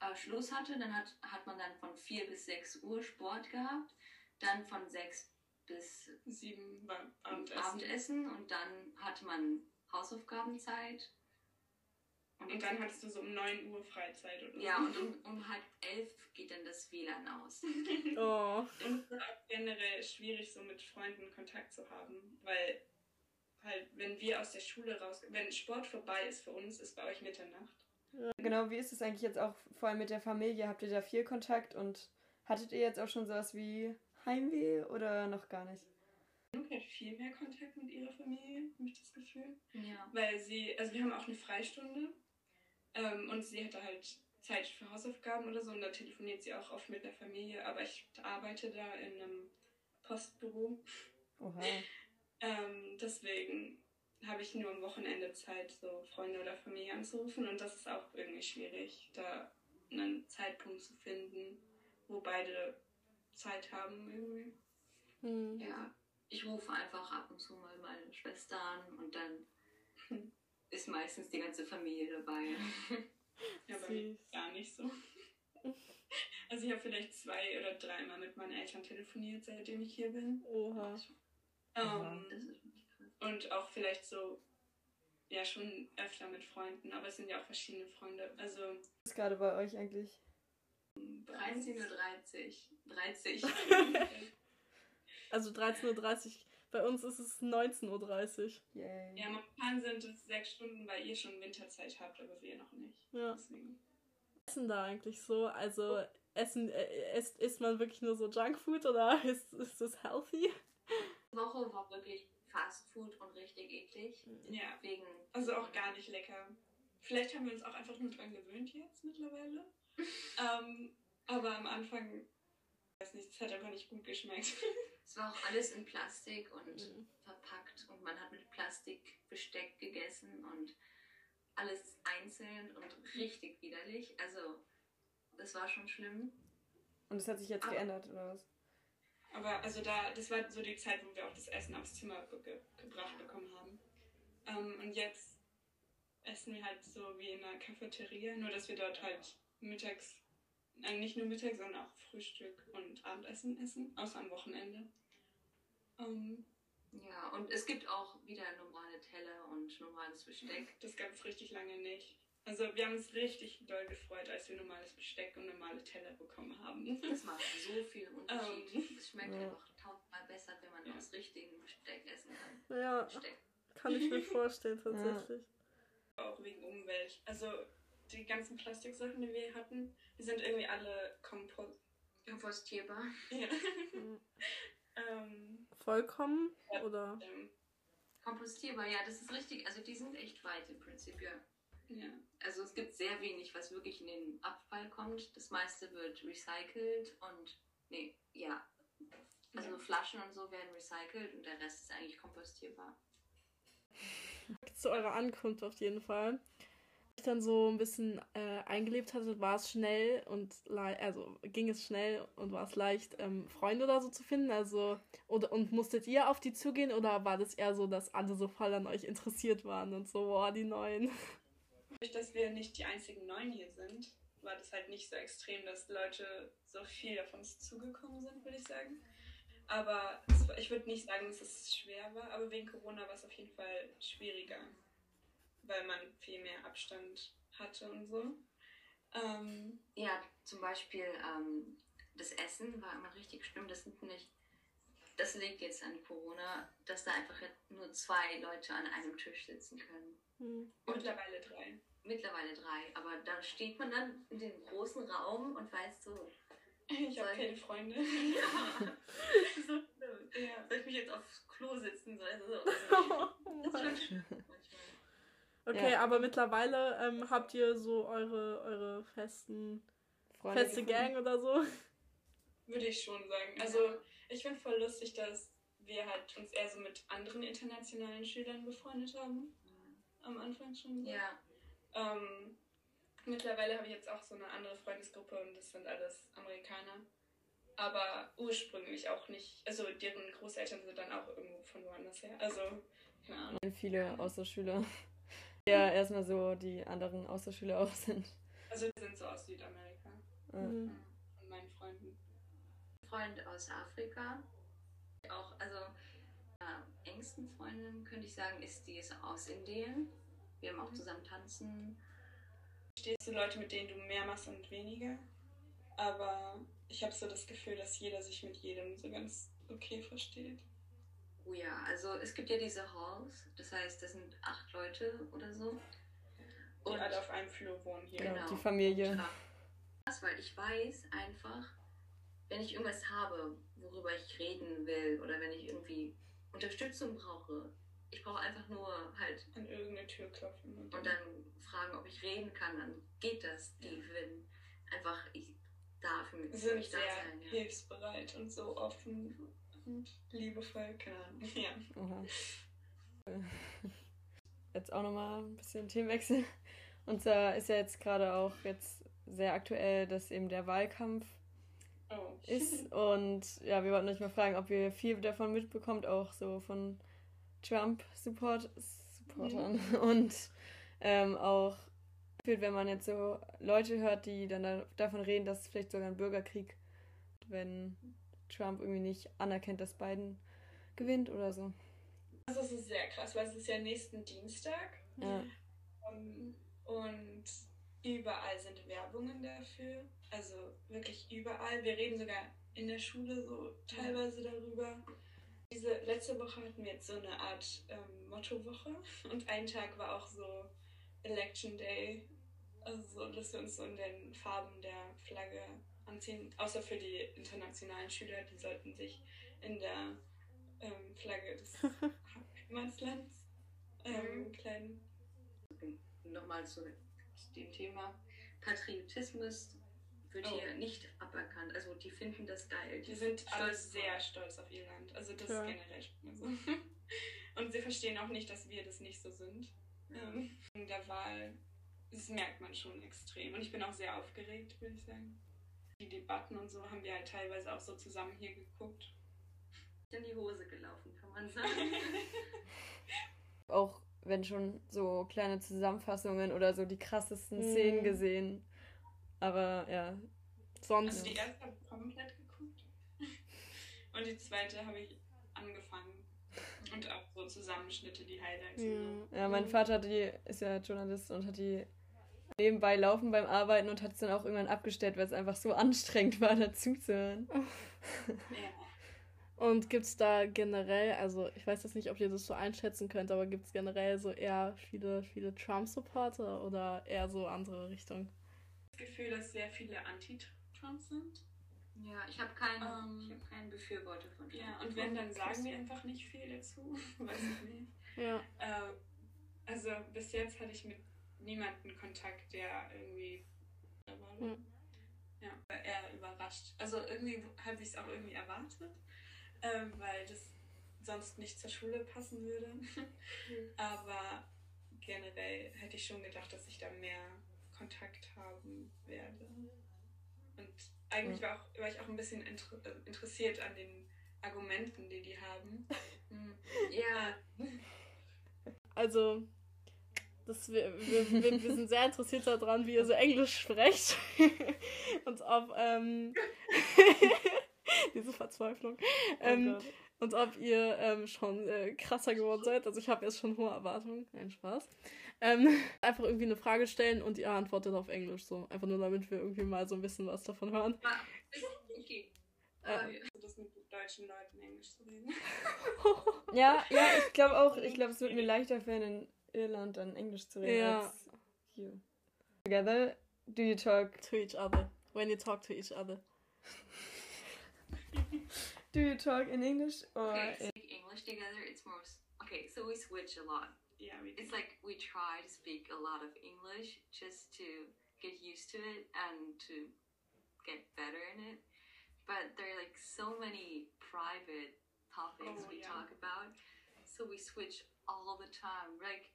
äh, Schluss hatte, dann hat, hat man dann von vier bis sechs Uhr Sport gehabt. Dann von sechs bis sieben beim Abendessen. Abendessen und dann hatte man Hausaufgabenzeit. Und, dann hattest du so um 9 Uhr Freizeit oder Ja, und um, um halb elf geht dann das WLAN aus. oh. Und es ist auch generell schwierig, so mit Freunden Kontakt zu haben, weil halt, wenn wir aus der Schule raus, wenn Sport vorbei ist für uns, ist bei euch Mitternacht. Ja, genau, wie ist es eigentlich jetzt auch vor allem mit der Familie? Habt ihr da viel Kontakt und hattet ihr jetzt auch schon sowas wie Heimweh oder noch gar nicht? Luke hat viel mehr Kontakt mit ihrer Familie, habe ich das Gefühl. Ja. Weil sie, also wir haben auch eine Freistunde ähm, und sie hatte halt Zeit für Hausaufgaben oder so und da telefoniert sie auch oft mit der Familie, aber ich arbeite da in einem Postbüro. Oha. ähm, deswegen habe ich nur am Wochenende Zeit, so Freunde oder Familie anzurufen und das ist auch irgendwie schwierig, da einen Zeitpunkt zu finden, wo beide Zeit haben irgendwie. Mhm. Ja, ich rufe einfach ab und zu mal meine Schwester an und dann ist meistens die ganze Familie dabei. ja, bei mir gar nicht so. Also ich habe vielleicht zwei oder dreimal mit meinen Eltern telefoniert, seitdem ich hier bin. Oha. Ähm, und auch vielleicht so, ja, schon öfter mit Freunden, aber es sind ja auch verschiedene Freunde. Also. Was ist gerade bei euch eigentlich? 13.30 Uhr. 30. Also 13.30 Uhr. Bei uns ist es 19.30 Uhr. Yay. Ja, momentan sind es sechs Stunden, weil ihr schon Winterzeit habt, aber wir noch nicht. Ja. Deswegen. Essen da eigentlich so? Also essen, äh, isst, isst man wirklich nur so Junkfood oder ist, ist das healthy? Die Woche war wirklich Fast Food und richtig eklig. Ja, Wegen. also auch gar nicht lecker. Vielleicht haben wir uns auch einfach nur dran gewöhnt jetzt mittlerweile. ähm, aber am Anfang, weiß nicht, es hat einfach nicht gut geschmeckt. Es war auch alles in Plastik und Mhm. verpackt und man hat mit Plastikbesteck gegessen und alles einzeln und richtig widerlich. Also, das war schon schlimm. Und das hat sich jetzt Aber- geändert, oder was? Aber also da, das war so die Zeit, wo wir auch das Essen aufs Zimmer ge gebracht bekommen haben. Ähm, und jetzt essen wir halt so wie in einer Cafeteria, nur dass wir dort halt mittags, nicht nur mittags, sondern auch Frühstück und Abendessen essen, außer am Wochenende. Ähm, Ja, und es gibt auch wieder normale Teller und normales Besteck. das gab es richtig lange nicht. Also wir haben uns richtig doll gefreut, als wir normales Besteck und normale Teller bekommen haben. Das macht so viel Unterschied. Ähm. Es schmeckt Ja. einfach tausendmal besser, wenn man Ja. aus richtigem Besteck essen kann. Ja, Besteck. kann ich mir vorstellen tatsächlich. auch wegen Umwelt. Also die ganzen Plastiksachen, die wir hatten, die sind irgendwie alle kompost. Kompostierbar. Ja. Mhm. ähm, Vollkommen oder? ähm, Kompostierbar, ja, das ist richtig. Also, die sind echt weit im Prinzip, ja. ja. Also, es gibt sehr wenig, was wirklich in den Abfall kommt. Das meiste wird recycelt und, nee, ja. Also, Ja. Flaschen und so werden recycelt und der Rest ist eigentlich kompostierbar. Zu eurer Ankunft auf jeden Fall. Dann so ein bisschen äh, eingelebt hatte, war es schnell und also ging es schnell und war es leicht, ähm, Freunde oder so zu finden. Also oder und musstet ihr auf die zugehen oder war das eher so, dass alle so voll an euch interessiert waren und so, boah, die Neuen. Dadurch, dass wir nicht die einzigen Neuen hier sind, war das halt nicht so extrem, dass Leute so viel auf uns zugekommen sind, würde ich sagen. Aber war- ich würde nicht sagen, dass es schwer war, aber wegen Corona war es auf jeden Fall schwieriger, weil man viel mehr Abstand hatte und so. Ähm, Ja, zum Beispiel ähm, das Essen war immer richtig schlimm. Das sind nicht. Das liegt jetzt an Corona, dass da einfach nur zwei Leute an einem Tisch sitzen können. Hm. mittlerweile drei. Mittlerweile drei. Aber da steht man dann in dem großen Raum und weiß so. Ich habe keine Freunde. Ja. so ja. Soll ich mich jetzt aufs Klo sitzen? So, also, so. Das ist schon. Okay, Ja. aber mittlerweile ähm, habt ihr so eure, eure festen, Freunde feste gefunden? Gang oder so? Würde ich schon sagen. Also ich finde voll lustig, dass wir halt uns eher so mit anderen internationalen Schülern befreundet haben. Am Anfang schon. so. Ja, Ähm, mittlerweile habe ich jetzt auch so eine andere Freundesgruppe und das sind alles Amerikaner. Aber ursprünglich auch nicht. Also deren Großeltern sind dann auch irgendwo von woanders her. Also, keine Ahnung. Viele Außerschüler. Ja, erstmal so die anderen Außerschüler auch sind. Also die sind so aus Südamerika. Ja. Hm. Von meinen Freunden. Freund aus Afrika. Auch, also, ja, engsten Freundin könnte ich sagen, ist die ist aus Indien. Wir haben auch zusammen tanzen. Stehst du Leute, mit denen du mehr machst und weniger. Aber ich habe so das Gefühl, dass jeder sich mit jedem so ganz okay versteht. Oh ja, also es gibt ja diese Halls, das heißt, das sind acht Leute oder so. Die alle auf einem Flur wohnen hier. Genau, Genau. die Familie. Das, weil ich weiß einfach, wenn ich irgendwas habe, worüber ich reden will oder wenn ich irgendwie Unterstützung brauche, ich brauche einfach nur halt An irgendeine Tür klopfen. Und und dann fragen, ob ich reden kann, dann geht das. Die würden einfach, ich darf für sind mich da sehr sein. Ja. hilfsbereit und so offen und liebevoll. Keine Ahnung. Ja. Oha. Jetzt auch nochmal ein bisschen Themenwechsel. Und zwar ist ja jetzt gerade auch jetzt sehr aktuell, dass eben der Wahlkampf Oh. ist. Und ja, wir wollten euch mal fragen, ob ihr viel davon mitbekommt, auch so von Trump-Supportern. Und ähm, auch wenn man jetzt so Leute hört, die dann da, davon reden, dass es vielleicht sogar ein Bürgerkrieg, wenn Trump irgendwie nicht anerkennt, dass Biden gewinnt oder so. Das ist sehr krass, weil es ist ja nächsten Dienstag. Ja. Ähm, Und überall sind Werbungen dafür. Also wirklich überall. Wir reden sogar in der Schule so teilweise darüber. Diese letzte Woche hatten wir jetzt so eine Art ähm, Mottowoche und ein Tag war auch so Election Day. Also so, dass wir uns so in den Farben der Flagge anziehen. Außer für die internationalen Schüler, die sollten sich in der ähm, Flagge des Heimatlands ähm, Mhm. kleiden. Nochmal zu dem Thema Patriotismus wird Oh. hier nicht aberkannt. Also die finden das geil. Die sind alle sehr stolz auf ihr Land. Also das Ja. ist generell schon mal so. Und sie verstehen auch nicht, dass wir das nicht so sind. Ähm, in der Wahl, das merkt man schon extrem. Und ich bin auch sehr aufgeregt, würde ich sagen. Die Debatten und so haben wir halt teilweise auch so zusammen hier geguckt. in die Hose gelaufen, kann man sagen. Auch wenn schon so kleine Zusammenfassungen oder so die krassesten Mhm. Szenen gesehen. Aber ja, Sonst. Also die erste habe ich komplett geguckt. Und die zweite habe ich angefangen. Und auch so Zusammenschnitte, die Highlights. und so. ja, mein Vater hat die, ist ja Journalist und hat die nebenbei laufen beim Arbeiten und hat es dann auch irgendwann abgestellt, weil es einfach so anstrengend war, dazu zu hören. Ja. Und gibt es da generell, also ich weiß jetzt nicht, ob ihr das so einschätzen könnt, aber gibt es generell so eher viele, viele Trump-Supporter oder eher so andere Richtung? Das Gefühl, dass sehr viele Anti-Trump sind. ja, ich habe keinen, Ähm, ich hab keinen Befürworter von Ja, Trump. und wenn, dann sagen wir einfach nicht viel dazu. Weiß ich nicht. Ja. Ähm, also bis jetzt hatte ich mit niemandem Kontakt, der irgendwie. da war. Hm. Ja, eher überrascht. Also irgendwie habe ich es auch irgendwie erwartet, ähm, weil das sonst nicht zur Schule passen würde. Aber generell hätte ich schon gedacht, dass ich da mehr Kontakt haben werde. Und eigentlich war, auch, war ich auch ein bisschen inter äh, interessiert an den Argumenten, die die haben. Hm. Ja, Also, das, wir, wir, wir, sind sehr interessiert daran, wie ihr so Englisch sprecht. und ob, ähm, diese Verzweiflung. Ähm, Gott. und ob ihr ähm, schon äh, krasser geworden seid. Also ich habe jetzt schon hohe Erwartungen. Nein, Spaß. Ähm, einfach irgendwie eine Frage stellen und ihr antwortet auf Englisch so. Einfach nur damit wir irgendwie mal so ein bisschen was davon hören. okay. Äh, das mit deutschen Leuten Englisch zu reden. Ja, ja, ich glaube auch, ich glaube, es wird mir leichter fallen, Irland dann Englisch zu reden Ja. als hier. Together, do you talk, to each other. When you talk to each other. do you talk in English or Okay, in speak English together. It's more. Okay, so we switch a lot. Yeah, we It's like we try to speak a lot of English just to get used to it and to get better in it. But there are like so many private topics Oh, we yeah. talk about, so we switch all the time. Like,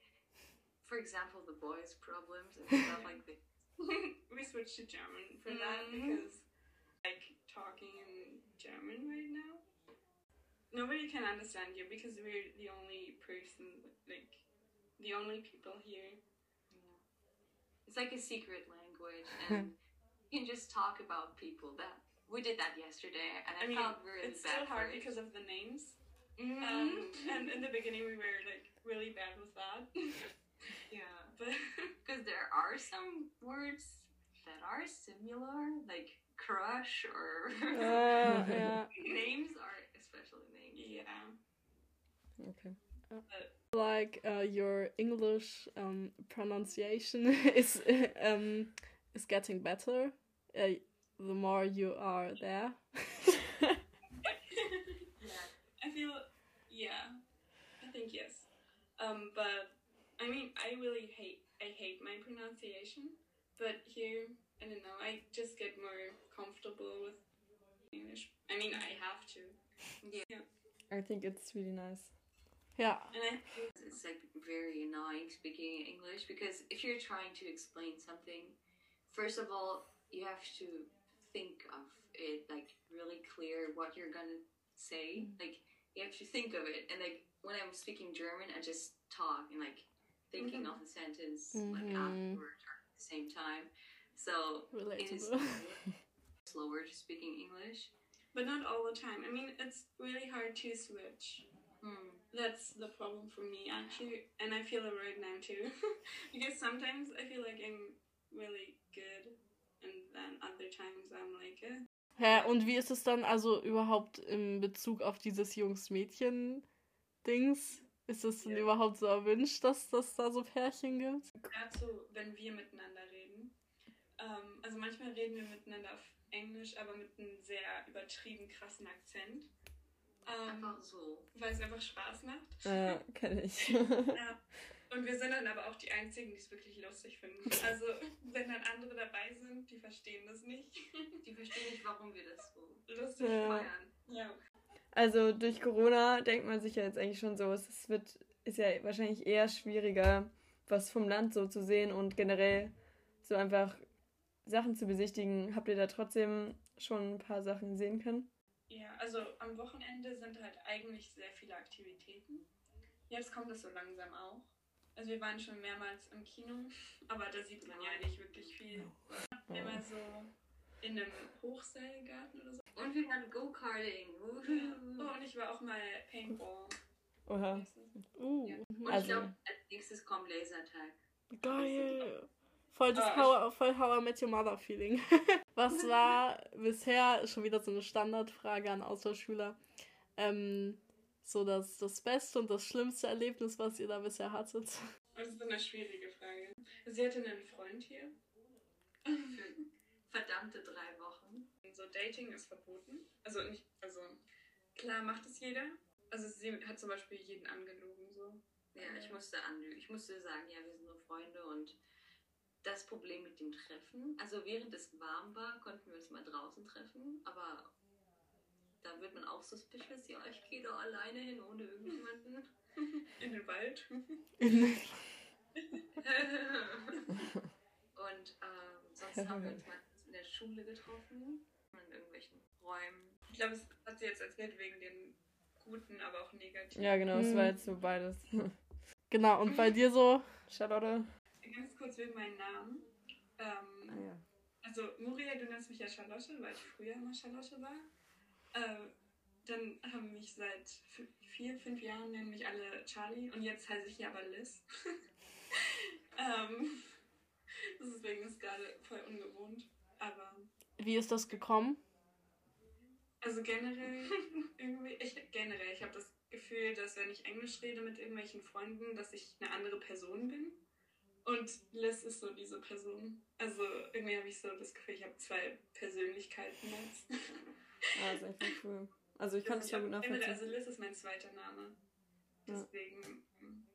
for example, the boys' problems and stuff like that. we switched to German for that Mhm. because like talking in German right now. Nobody can understand you because we're the only person like the only people here. Yeah. It's like a secret language, and you can just talk about people. That we did that yesterday, and I, I mean, felt really it's bad still hard it. because of the names. Mhm. Um, and in the beginning we were like really bad with that. yeah, but because there are some words that are similar, like crush or Uh, yeah. names are especially names. yeah. Okay. Like uh, your English um, pronunciation is um, is getting better. Uh, the more you are there. Yeah. I feel, yeah, I think yes. Um, but I mean, I really hate, I hate my pronunciation. But here, I don't know, I just get more comfortable with English. I mean, I have to. Yeah. I think it's really nice. yeah. And I, It's like very annoying speaking English because if you're trying to explain something, first of all, you have to think of it like really clear what you're gonna say. Mm. Like you have to think of it, and like when I'm speaking German, I just talk and like thinking of the sentence like Mhm. afterwards or at the same time. So it is slower to speaking English. but not all the time. I mean, it's really hard to switch. Hmm. That's the problem for me, actually. And I feel it right now, too. because sometimes I feel like I'm really good. And then other times I'm like, eh. Hä, und wie ist es dann also überhaupt in Bezug auf dieses Jungs-Mädchen-Dings? Ist es denn Ja. überhaupt so erwünscht, dass das da so Pärchen gibt? Dazu, wenn wir miteinander reden. Ähm, also manchmal reden wir miteinander auf Englisch, aber mit einem sehr übertrieben krassen Akzent. Ähm, Einfach so. weil es einfach Spaß macht. Ja, kenne ich. Ja. Und wir sind dann aber auch die Einzigen, die es wirklich lustig finden. Also, wenn dann andere dabei sind, die verstehen das nicht. Die verstehen nicht, warum wir das so Lustig Ja. feiern. Ja. Also durch Corona denkt man sich ja jetzt eigentlich schon so, es wird, ist ja wahrscheinlich eher schwieriger, was vom Land so zu sehen und generell so einfach Sachen zu besichtigen. Habt ihr da trotzdem schon ein paar Sachen sehen können? Ja, also am Wochenende sind halt eigentlich sehr viele Aktivitäten. Jetzt kommt es so langsam auch. Also wir waren schon mehrmals im Kino, aber da sieht man ja nicht wirklich viel. Immer so in einem Hochseilgarten oder so. Und wir haben Go-Karting. Oh, und ich war auch mal Paintball. Oha. Uh, Und Also- ich glaube, als nächstes kommt Lasertag. geil. Voll das Ah, How, voll How I Met Your Mother Feeling. Was war bisher schon wieder so eine Standardfrage an Austauschschüler? Ähm, so das, das beste und das schlimmste Erlebnis, was ihr da bisher hattet? Das ist eine schwierige Frage. Sie hatte einen Freund hier. Verdammte drei Wochen. So Dating ist verboten. Also nicht, also klar macht es jeder. Also sie hat zum Beispiel jeden angelogen so. Ja, ich musste anlügen. Ich musste sagen, ja, wir sind nur Freunde und das Problem mit dem Treffen, also während es warm war, konnten wir uns mal draußen treffen, aber da wird man auch suspicious, ja, ich gehe da alleine hin, ohne irgendjemanden. In den Wald. und ähm, sonst haben wir uns der Schule getroffen, in irgendwelchen Räumen. Ich glaube, es hat sie jetzt erzählt wegen den guten, aber auch negativen. Ja, genau, es Hm. war jetzt so beides. Genau, und bei dir so? Charlotte? Ganz kurz wegen meinem Namen. Ähm, Ah, ja. Also, Muriel, du nennst mich ja Charlotte, weil ich früher immer Charlotte war. Äh, dann haben mich seit vier, fünf Jahren nennen mich alle Charlie und jetzt heiße ich ja aber Liz. ähm, deswegen ist es gerade voll ungewohnt. Aber Wie ist das gekommen? also generell irgendwie, ich generell, ich habe das Gefühl, dass wenn ich Englisch rede mit irgendwelchen Freunden, dass ich eine andere Person bin. Und Liz ist so diese Person. Also irgendwie habe ich so das Gefühl, ich habe zwei Persönlichkeiten jetzt. Ah, ist einfach cool. Also ich kann es ja gut nachvollziehen. Also Liz ist mein zweiter Name. Ja. Deswegen, ähm,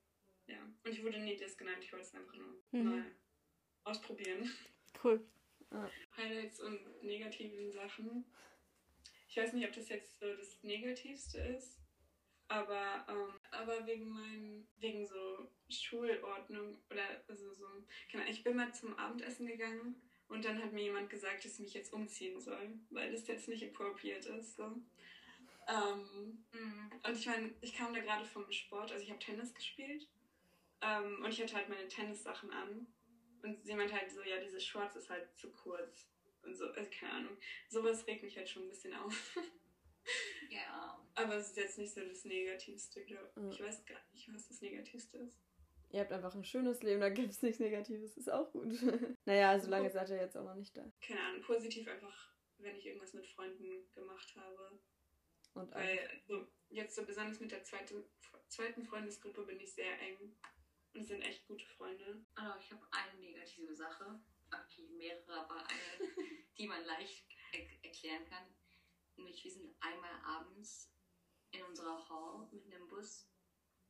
ja. Und ich wurde nie Liz genannt, ich wollte es einfach nur Mhm. mal ausprobieren. Cool. Highlights und negativen Sachen. Ich weiß nicht, ob das jetzt so das Negativste ist, aber, ähm, aber wegen meinem, wegen so Schulordnung oder also so, Ahnung, ich bin mal zum Abendessen gegangen und dann hat mir jemand gesagt, dass ich mich jetzt umziehen soll, weil das jetzt nicht appropriate ist. So. Ähm, Mhm. und ich meine, ich kam da gerade vom Sport, also ich habe Tennis gespielt ähm, und ich hatte halt meine Tennissachen an. Und sie meinte halt so, ja, diese Shorts ist halt zu kurz. Und so, also keine Ahnung. Sowas regt mich halt schon ein bisschen auf. Ja. Aber es ist jetzt nicht so das Negativste, glaube Ja. ich. Ich weiß gar nicht, was das Negativste ist. Ihr habt einfach ein schönes Leben, da gibt es nichts Negatives, ist auch gut. naja, so lange seid ihr jetzt auch noch nicht da. Keine Ahnung, positiv einfach, wenn ich irgendwas mit Freunden gemacht habe. Und Weil einfach, so, jetzt so besonders mit der zweiten, zweiten Freundesgruppe bin ich sehr eng. Und sind echt gute Freunde. Also ich habe eine negative Sache, okay, mehrere, aber eine, die man leicht er erklären kann. Nämlich, wir sind einmal abends in unserer Hall mit einem Bus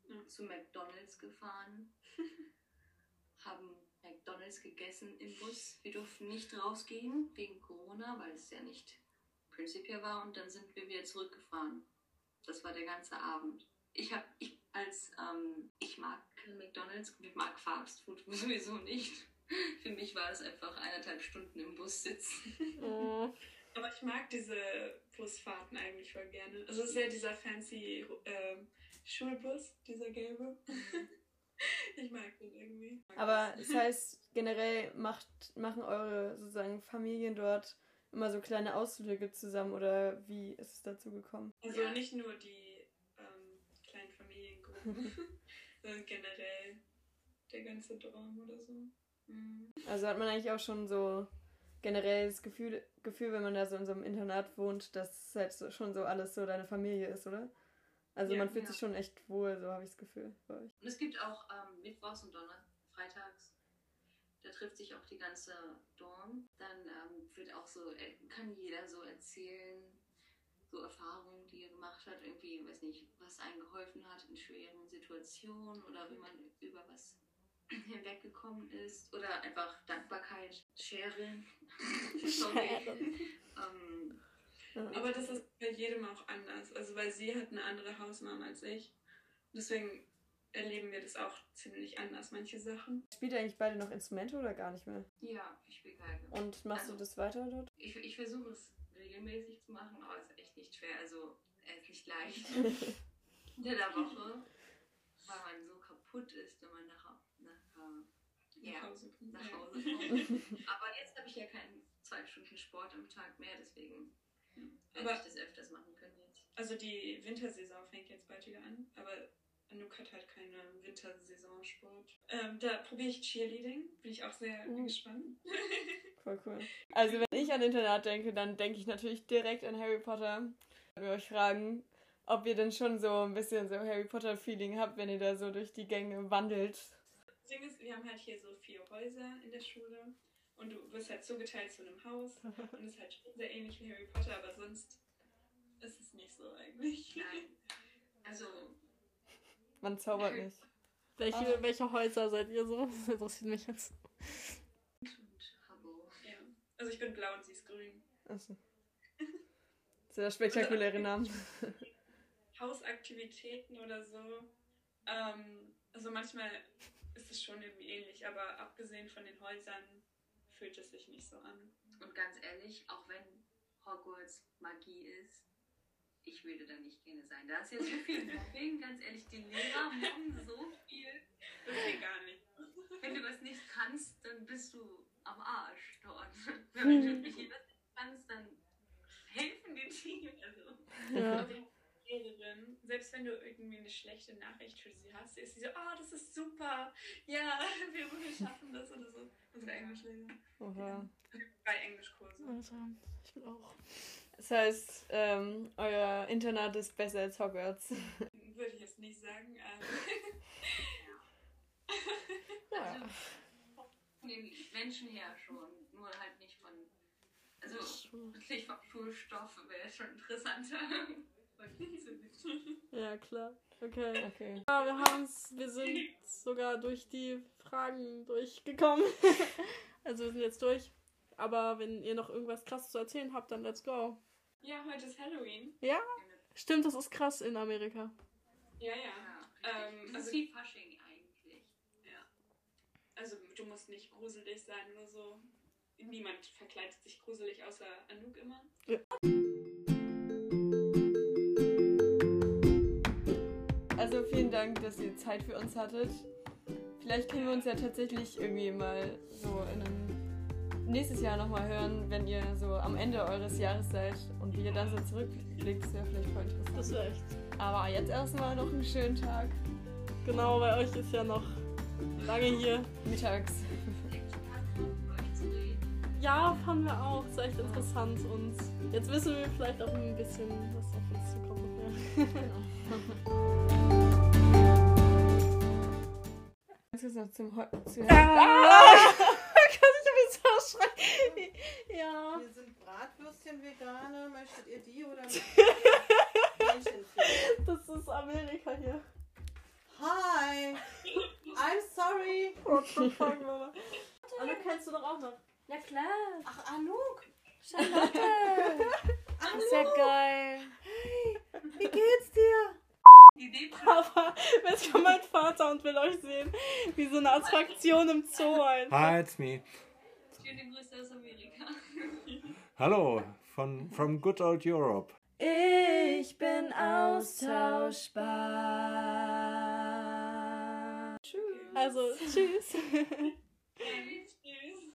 Ja. zu McDonalds gefahren, haben McDonalds gegessen im Bus. Wir durften nicht rausgehen wegen Corona, weil es ja nicht prinzipiell war und dann sind wir wieder zurückgefahren. Das war der ganze Abend. Ich habe, ich als, ähm, ich mag McDonalds und ich mag Fast Food sowieso nicht. Für mich war es einfach eineinhalb Stunden im Bus sitzen. Oh. Aber ich mag diese Busfahrten eigentlich voll gerne. Also es ist ja dieser fancy ähm, Schulbus, dieser gelbe. ich mag den irgendwie. aber das heißt, generell macht, machen eure sozusagen Familien dort immer so kleine Ausflüge zusammen oder wie ist es dazu gekommen? Also Ja. nicht nur die sondern generell der ganze Dorm oder so. Mhm. Also hat man eigentlich auch schon so generell das Gefühl, Gefühl, wenn man da so in so einem Internat wohnt, dass halt so, schon so alles so deine Familie ist, oder? Also Ja, man fühlt ja. sich schon echt wohl, so habe ich das Gefühl bei euch. Und es gibt auch ähm, Mittwochs und Donner, Freitags. Da trifft sich auch die ganze Dorm. Dann ähm, wird auch so, äh, kann jeder so erzählen, so Erfahrungen, die er gemacht hat, irgendwie, weiß nicht, was einem geholfen hat in schweren Situationen oder wie man über was hinweggekommen ist oder einfach Dankbarkeit. Sorry. ähm, Aber das ist bei jedem auch anders. Also weil sie hat eine andere Hausmama als ich. Deswegen erleben wir das auch ziemlich anders, manche Sachen. Spielt ihr eigentlich beide noch Instrumente oder gar nicht mehr? ja, ich spiele Geige. Und machst du Also- das weiter dort? Ich, ich versuche es regelmäßig zu machen, aber es ist echt nicht schwer. Also, es ist nicht leicht. Unter der Woche, weil man so kaputt ist, wenn man nach, nach, äh, Nach ja, Hause kommen. nach. Hause kommt. aber jetzt habe ich ja keinen zwei Stunden Sport am Tag mehr, deswegen werde Aber- ich das öfters machen können jetzt. Also die Wintersaison fängt jetzt bald wieder an, aber Anouk hat halt keine Wintersaisonsport. Ähm, da probiere ich Cheerleading, bin ich auch sehr Uh. gespannt. Voll cool. Also wenn ich an Internat denke, dann denke ich natürlich direkt an Harry Potter. Ich will euch fragen, ob ihr denn schon so ein bisschen so Harry Potter Feeling habt, wenn ihr da so durch die Gänge wandelt. Das Ding ist, wir haben halt hier so vier Häuser in der Schule und du wirst halt zugeteilt zu einem Haus und es ist halt schon sehr ähnlich wie Harry Potter, aber sonst ist es nicht so eigentlich. Nein. Also, Man zaubert nicht. Welche, welche Häuser seid ihr so? Das interessiert mich jetzt. Ja. Also ich bin blau und sie ist grün. Achso. Sehr spektakuläre Namen. Hausaktivitäten oder so. Ähm, also manchmal ist es schon irgendwie ähnlich, aber abgesehen von den Häusern fühlt es sich nicht so an. Und ganz ehrlich, auch wenn Hogwarts Magie ist, ich würde da nicht gerne sein. Da ist ja so viel Mobbing, ganz ehrlich, die Lehrer mobben so viel. Das geht gar nicht. Wenn du was nicht kannst, dann bist du am Arsch dort. Wenn du nicht was kannst, dann helfen die dir. Also, Ja. Die Lehrerin, selbst wenn du irgendwie eine schlechte Nachricht für sie hast, ist sie so, oh, das ist super, ja, wir, wir schaffen das oder so. Unsere Englischlehrerin. Oha. Drei Englischkurse. Also, ich will auch. Das heißt, ähm, euer Internat ist besser als Hogwarts. Würde ich jetzt nicht sagen. Ähm, Ja. von den Menschen her schon, nur halt nicht von. Also, wirklich vom Schulstoff wäre schon interessanter. Von. Ja, klar. Okay. Okay. Ja, wir haben's, wir sind sogar durch die Fragen durchgekommen. also wir sind jetzt durch. Aber wenn ihr noch irgendwas krasses zu erzählen habt, dann let's go. Ja, heute ist Halloween. Stimmt, das ist krass in Amerika. Ja, ja. Ja, Ähm, das also- ist wie Fasching eigentlich. Also du musst nicht gruselig sein, nur so. Niemand verkleidet sich gruselig außer Anouk immer. Also vielen Dank, dass ihr Zeit für uns hattet. Vielleicht können wir uns ja tatsächlich irgendwie mal so in einem nächstes Jahr nochmal hören, wenn ihr so am Ende eures Jahres seid und wie ihr dann so zurückblickt. Das wäre vielleicht voll interessant. Das wäre echt. Aber jetzt erstmal noch einen schönen Tag. Genau, bei euch ist ja noch lange hier. Mittags. Ja, fanden wir auch. Ist echt interessant. Und jetzt wissen wir vielleicht auch ein bisschen, was auf uns zukommt. Ganz kurz noch zum Heu zu Ah ich ein bisschen schreien? Ja. Hier sind Bratwürstchen vegane. Möchtet ihr die oder? Das ist Amerika hier. Hi! I'm sorry! What the fuck, Mama? Anne kennst du doch auch noch. Ja klar. Ach, Anouk! Charlotte. Anouk! Ist ja geil. Wie geht's dir? Aber jetzt kommt mein Vater und will euch sehen, wie so eine Attraktion im Zoo einfach. Hi, it's me. Schöne Grüße aus Amerika. Hallo, von from good old Europe. Ich bin austauschbar. Also, tschüss.